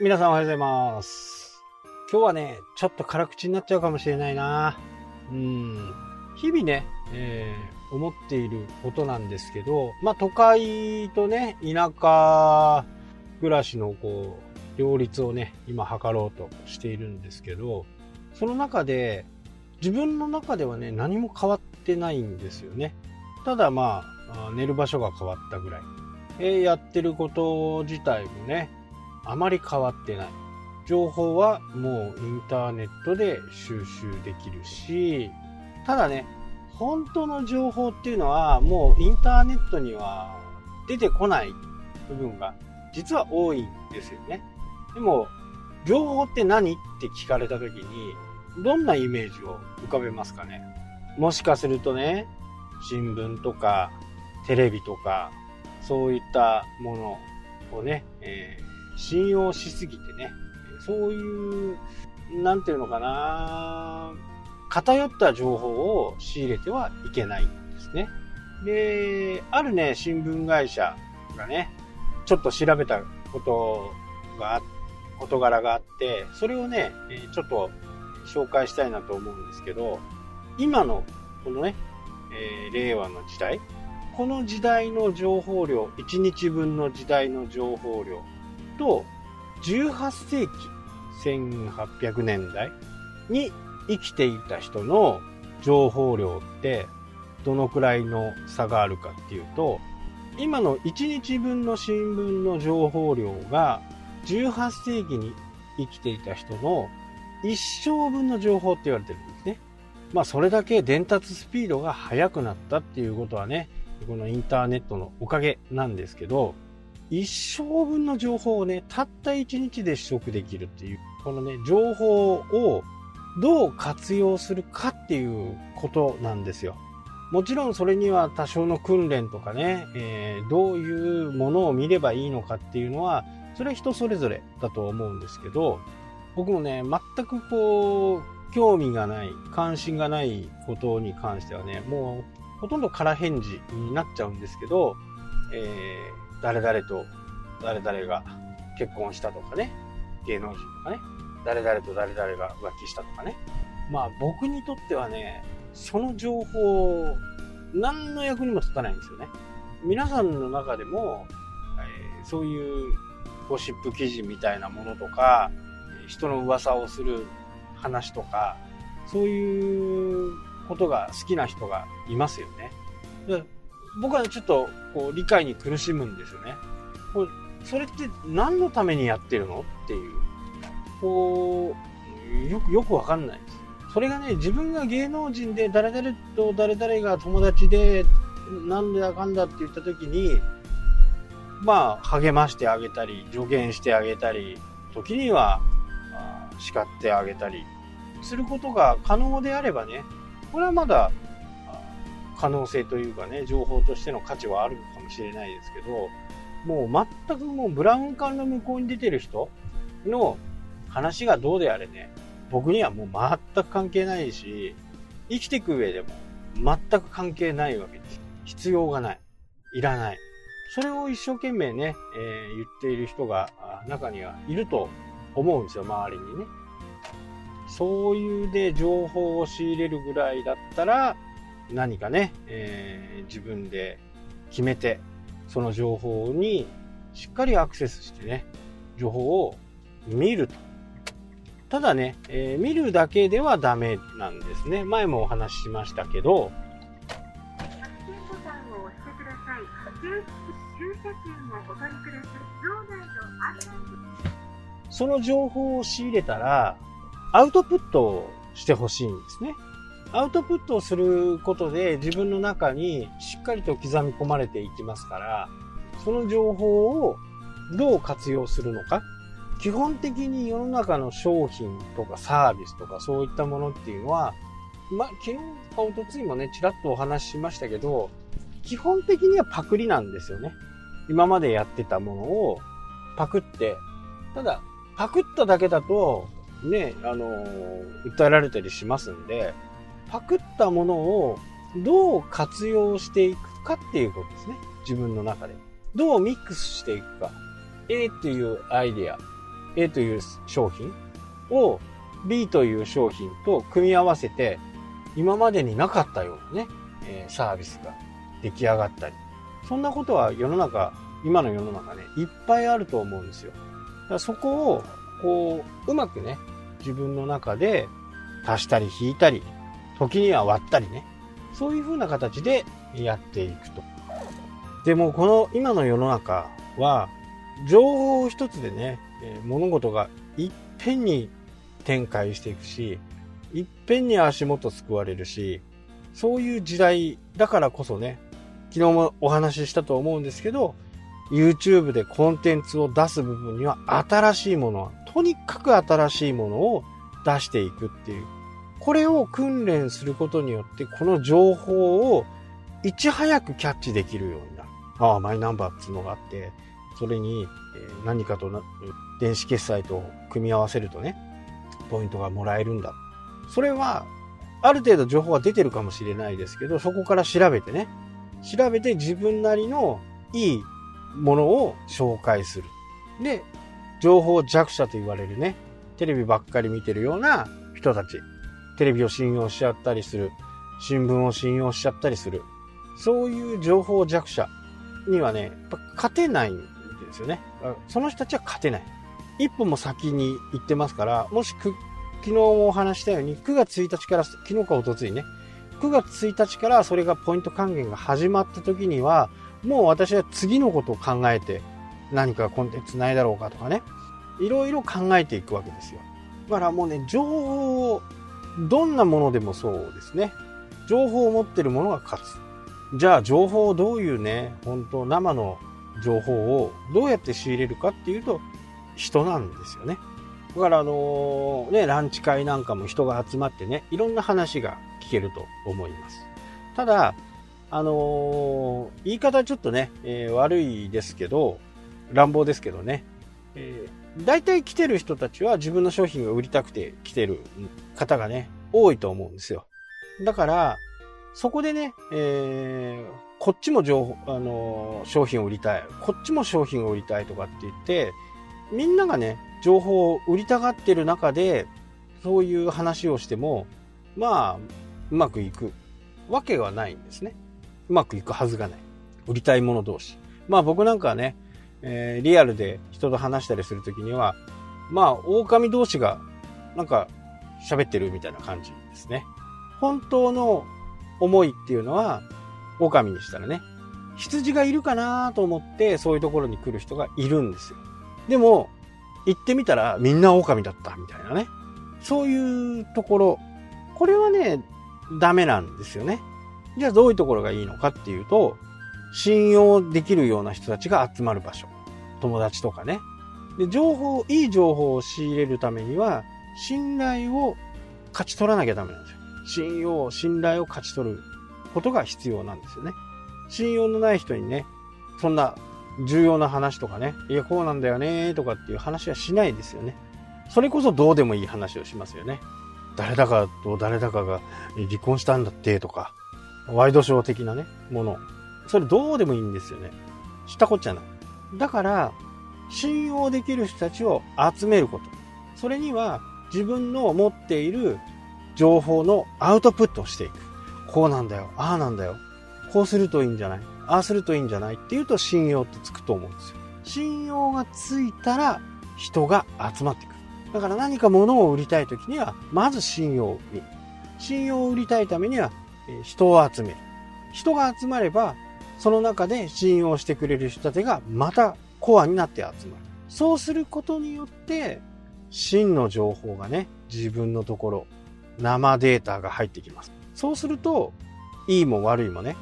皆さんおはようございます。今日はね、ちょっと辛口になっちゃうかもしれないな。うん。日々ね、えー思っていることなんですけど、まあ都会とね、田舎暮らしのこう、両立をね、今測ろうとしているんですけど、その中で、自分の中ではね、何も変わってないんですよね。ただまあ、あ寝る場所が変わったぐらい。えーやってること自体もね、あまり変わってない。情報はもうインターネットで収集できるし、ただね、本当の情報っていうのはもうインターネットには出てこない部分が実は多いんですよね。でも、情報って何って聞かれた時に、どんなイメージを浮かべますかね？もしかするとね、新聞とかテレビとか、そういったものをね、え信用しすぎてね、そういう、なんていうのかな、偏った情報を仕入れてはいけないんですね。で、あるね、新聞会社がね、ちょっと調べたことが、事柄があって、それをね、ちょっと紹介したいなと思うんですけど、今の、このね、えー令和の時代、この時代の情報量、1日分の時代の情報量と、18世紀、1800年代に生きていた人の情報量って、どのくらいの差があるかっていうと、今の1日分の新聞の情報量が、18世紀に生きていた人の一生分の情報って言われてるんですね。まあそれだけ伝達スピードが速くなったっていうことはね、このインターネットのおかげなんですけど、一生分の情報をね、たった一日で取得できるっていう、このね、情報をどう活用するかっていうことなんですよ。もちろんそれには多少の訓練とかね、えーどういうものを見ればいいのかっていうのは、それは人それぞれだと思うんですけど、僕もね、全くこう、興味がない、関心がないことに関してはね、もうほとんど空返事になっちゃうんですけど、えー誰々と誰々が結婚したとかね、芸能人とかね、誰々と誰々が浮気したとかね。まあ僕にとってはね、その情報、何の役にも立たないんですよね。皆さんの中でも、えーそういうゴシップ記事みたいなものとか、人の噂をする話とか、そういうことが好きな人がいますよね。僕はちょっとこう理解に苦しむんですよね。これそれって何のためにやってるのっていう。こう、よく、よくわかんないです。それがね、自分が芸能人で誰々と誰々が友達で、なんだかんだって言った時に、まあ、励ましてあげたり、助言してあげたり、時には、叱ってあげたり、することが可能であればね、これはまだ、可能性というかね、情報としての価値はあるかもしれないですけど、もう全くもうブラウン管の向こうに出てる人の話がどうであれね、僕にはもう全く関係ないし、生きていく上でも全く関係ないわけです。必要がない。いらない。それを一生懸命ね、えー言っている人が中にはいると思うんですよ、周りにね。そういうで情報を仕入れるぐらいだったら、何かね、えー自分で決めて、その情報にしっかりアクセスしてね、情報を見ると。ただね、えー見るだけではダメなんですね。前もお話ししましたけど、100点ボタンを押してください。駐駐車券をお取りください。場内の案内その情報を仕入れたら、アウトプットをしてほしいんですね。アウトプットをすることで自分の中にしっかりと刻み込まれていきますから、その情報をどう活用するのか。基本的に世の中の商品とかサービスとかそういったものっていうのは、まあ、昨日かおとついもね、ちらっとお話ししましたけど、基本的にはパクリなんですよね。今までやってたものをパクって、ただ、パクっただけだと、ね、あのー訴えられたりしますんで、パクったものをどう活用していくかっていうことですね。自分の中で。どうミックスしていくか。A っていうアイデア A という商品を B という商品と組み合わせて、今までになかったようなね、え、サービスが出来上がったり。そんなことは世の中、今の世の中ね、いっぱいあると思うんですよ。だからそこを、こう、うまくね、自分の中で足したり引いたり、時には割ったりね、そういう風な形でやっていくと。でもこの今の世の中は、情報一つでね、物事がいっぺんに展開していくし、いっぺんに足元救われるし、そういう時代だからこそね、昨日もお話ししたと思うんですけど、YouTube でコンテンツを出す部分には新しいものは、とにかく新しいものを出していくっていう。これを訓練することによって、この情報をいち早くキャッチできるようになる。ああ、マイナンバーっていうのがあって、それに何かと電子決済と組み合わせるとね、ポイントがもらえるんだ。それは、ある程度情報が出てるかもしれないですけど、そこから調べてね、調べて自分なりのいいものを紹介する。で、情報弱者と言われるね、テレビばっかり見てるような人たち、テレビを信用しちゃったりする、新聞を信用しちゃったりする、そういう情報弱者にはね、やっぱ勝てないんですよね。その人たちは勝てない。一歩も先に行ってますから、もしく、昨日もお話したように、9月1日から、昨日か一昨日ね、9月1日からそれがポイント還元が始まった時には、もう私は次のことを考えて、何かコンテンツないだろうかとかね、いろいろ考えていくわけですよ。だからもうね、情報を、どんなものでもそうですね。情報を持ってるものが勝つ。じゃあ情報をどういうね、本当生の情報をどうやって仕入れるかっていうと、人なんですよね。だからあのね、ランチ会なんかも人が集まってね、いろんな話が聞けると思います。ただ、あのー、言い方ちょっとね、えー、悪いですけど、乱暴ですけどね、え、大体来てる人たちは自分の商品が売りたくて来てる方がね、多いと思うんですよ。だから、そこでね、えー、こっちも情報、あのー、商品を売りたい、こっちも商品を売りたいとかって言って、みんながね、情報を売りたがってる中で、そういう話をしても、まあ、うまくいくわけはないんですね。うまくいくはずがない。売りたいもの同士。まあ僕なんかはね、えー、リアルで人と話したりするときには、まあ、狼同士が、なんか、喋ってるみたいな感じですね。本当の思いっていうのは、狼にしたらね、羊がいるかなと思って、そういうところに来る人がいるんですよ。でも、行ってみたらみんな狼だったみたいなね。そういうところ、これはね、ダメなんですよね。じゃあどういうところがいいのかっていうと、信用できるような人たちが集まる場所。友達とかね。で、情報、いい情報を仕入れるためには、信頼を勝ち取らなきゃダメなんですよ。信用、信頼を勝ち取ることが必要なんですよね。信用のない人にね、そんな重要な話とかね、いや、こうなんだよね、とかっていう話はしないですよね。それこそどうでもいい話をしますよね。誰だかと誰だかが離婚したんだってとか、ワイドショー的なね、もの。それどうでもいいんですよね。知ったこっちゃない。だから、信用できる人たちを集めること。それには自分の持っている情報のアウトプットをしていく。こうなんだよ。ああなんだよ。こうするといいんじゃないああするといいんじゃないっていうと信用ってつくと思うんですよ。信用がついたら人が集まってくる。だから何か物を売りたい時には、まず信用を見る。信用を売りたいためには、人を集める。人が集まれば、その中で信用してくれる人たちがまたコアになって集まる。そうすることによって、真の情報がね、自分のところ、生データが入ってきます。そうすると、いいも悪いもね、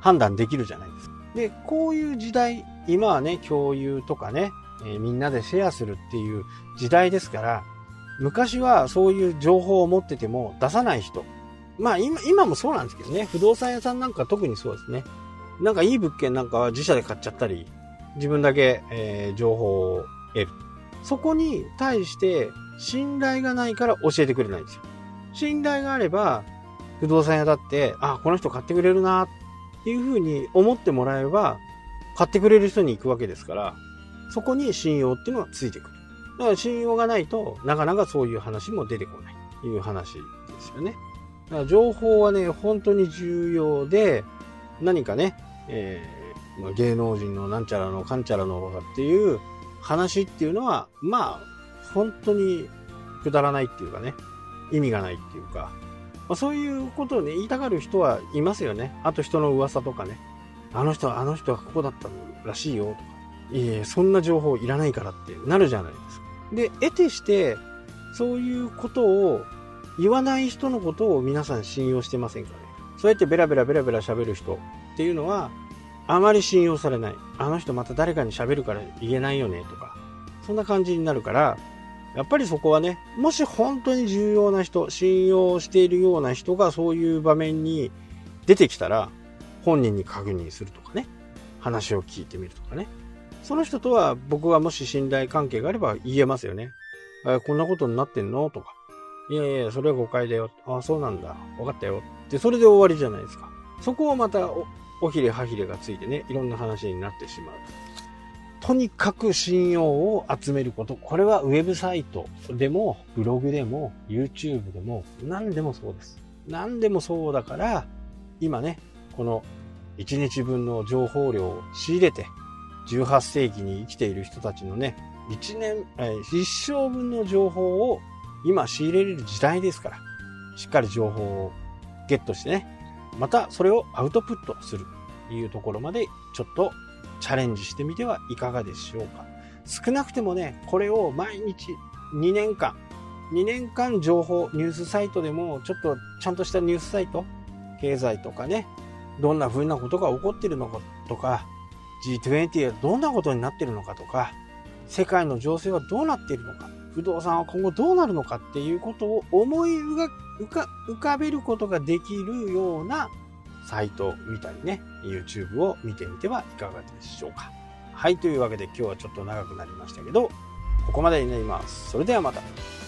判断できるじゃないですか。で、こういう時代、今はね、共有とかね、えー、みんなでシェアするっていう時代ですから、昔はそういう情報を持ってても出さない人。まあ今、今もそうなんですけどね、不動産屋さんなんか特にそうですね。なんかいい物件なんかは自社で買っちゃったり、自分だけ、えー、情報を得る。そこに対して信頼がないから教えてくれないんですよ。信頼があれば、不動産屋だって、あ、この人買ってくれるなっていうふうに思ってもらえば、買ってくれる人に行くわけですから、そこに信用っていうのがついてくる。だから信用がないとなかなかそういう話も出てこないという話ですよね。だから情報はね、本当に重要で、何かね、えー、芸能人のなんちゃらのかんちゃらのとかっていう話っていうのは、まあ、本当にくだらないっていうかね、意味がないっていうか、まあ、そういうことをね、言いたがる人はいますよね。あと人の噂とかね。あの人は、あの人はここだったらしいよとか。いえ、そんな情報いらないからってなるじゃないですか。で、得てして、そういうことを言わない人のことを皆さん信用してませんかね。そうやってベラベラベラベラ喋る人っていうのは、あまり信用されない。あの人また誰かに喋るから言えないよねとか、そんな感じになるから、やっぱりそこはね、もし本当に重要な人、信用しているような人がそういう場面に出てきたら、本人に確認するとかね、話を聞いてみるとかね。その人とは僕はもし信頼関係があれば言えますよね。あこんなことになってんのとか。いやいや、それは誤解だよ。ああ、そうなんだ。分かったよ。で、それで終わりじゃないですか。そこをまたお、おひれはひれがついてね、いろんな話になってしまう。とにかく信用を集めること。これはウェブサイトでも、ブログでも、YouTube でも、何でもそうです。何でもそうだから、今ね、この1日分の情報量を仕入れて、18世紀に生きている人たちのね、1年、え一生分の情報を今仕入れれる時代ですから、しっかり情報をゲットしてね、またそれをアウトプットするというところまでちょっとチャレンジしてみてはいかがでしょうか。少なくてもね、これを毎日2年間、2年間情報、ニュースサイトでも、ちょっとちゃんとしたニュースサイト、経済とかね、どんな風なことが起こってるのかとか、G20 はどんなことになってるのかとか、世界の情勢はどうなっているのか、不動産は今後どうなるのかっていうことを思い浮かべることができるようなサイトみたいね、YouTube を見てみてはいかがでしょうか。はい、というわけで今日はちょっと長くなりましたけど、ここまでになります。それではまた。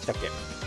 来たっけ？